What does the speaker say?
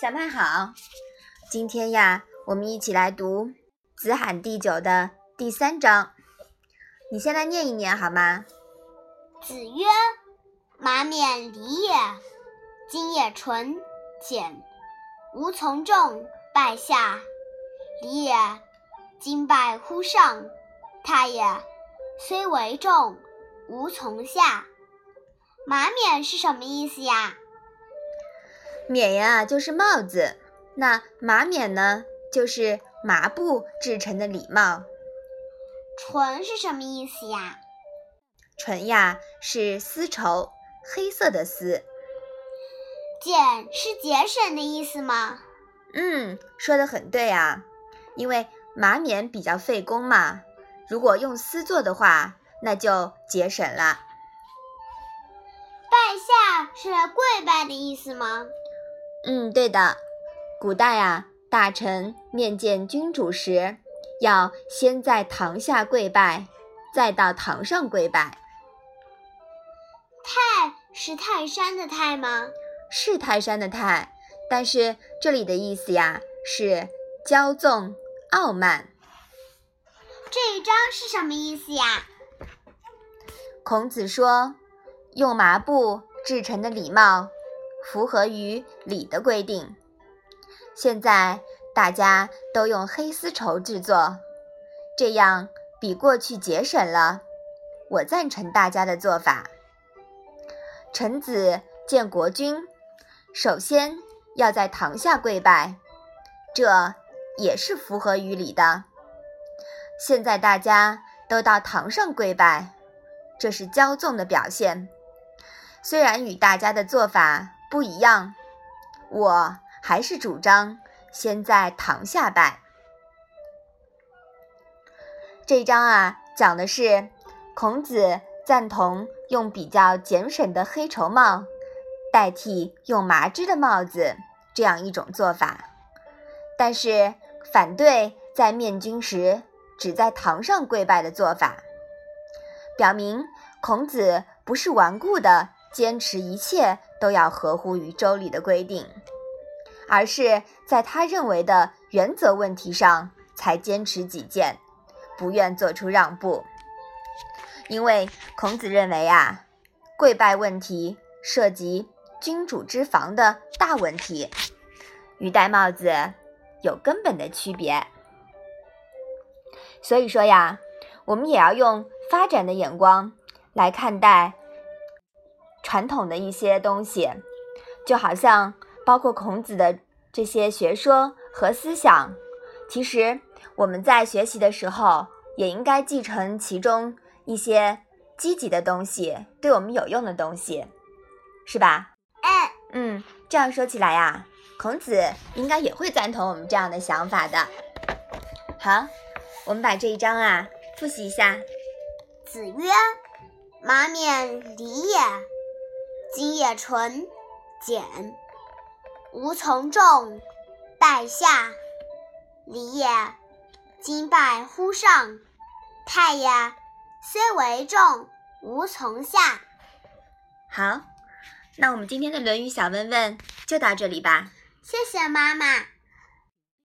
小曼好，今天呀，我们一起来读《子罕第九》的第三章。你先来念一念好吗？子曰：“马冕礼也，今也纯简，无从众，拜下。礼也，今拜乎上。他也，虽为众，无从下。”马冕是什么意思呀？冕呀，就是帽子。那马冕呢，就是麻布制成的礼帽。纯是什么意思呀？纯呀，是丝绸，黑色的丝。俭是节省的意思吗？嗯，说的很对啊。因为麻冕比较费工嘛，如果用丝做的话，那就节省了。是跪拜的意思吗？嗯，对的。古代啊，大臣面见君主时，要先在堂下跪拜，再到堂上跪拜。泰是泰山的泰吗？是泰山的泰，但是这里的意思呀是骄纵傲慢。这一章是什么意思呀？孔子说，用麻布制成的礼帽。符合于礼的规定。现在大家都用黑丝绸制作，这样比过去节省了。我赞成大家的做法。臣子见国君，首先要在堂下跪拜，这也是符合于礼的。现在大家都到堂上跪拜，这是骄纵的表现。虽然与大家的做法。不一样，我还是主张先在堂下拜。这章啊，讲的是孔子赞同用比较俭省的黑绸帽代替用麻织的帽子这样一种做法，但是反对在面君时只在堂上跪拜的做法，表明孔子不是顽固的。坚持一切都要合乎于周礼的规定，而是在他认为的原则问题上才坚持己见，不愿做出让步。因为孔子认为啊，跪拜问题涉及君主之防的大问题，与戴帽子有根本的区别。所以说呀，我们也要用发展的眼光来看待。传统的一些东西，就好像包括孔子的这些学说和思想，其实我们在学习的时候也应该继承其中一些积极的东西，对我们有用的东西，是吧？哎，嗯，这样说起来呀，孔子应该也会赞同我们这样的想法的。好，我们把这一章啊复习一下。子曰：“马冕礼也。”今也纯简，无从众，拜下。礼也，今拜乎上。太也，虽为重，无从下。好，那我们今天的《论语》小问问就到这里吧。谢谢妈妈。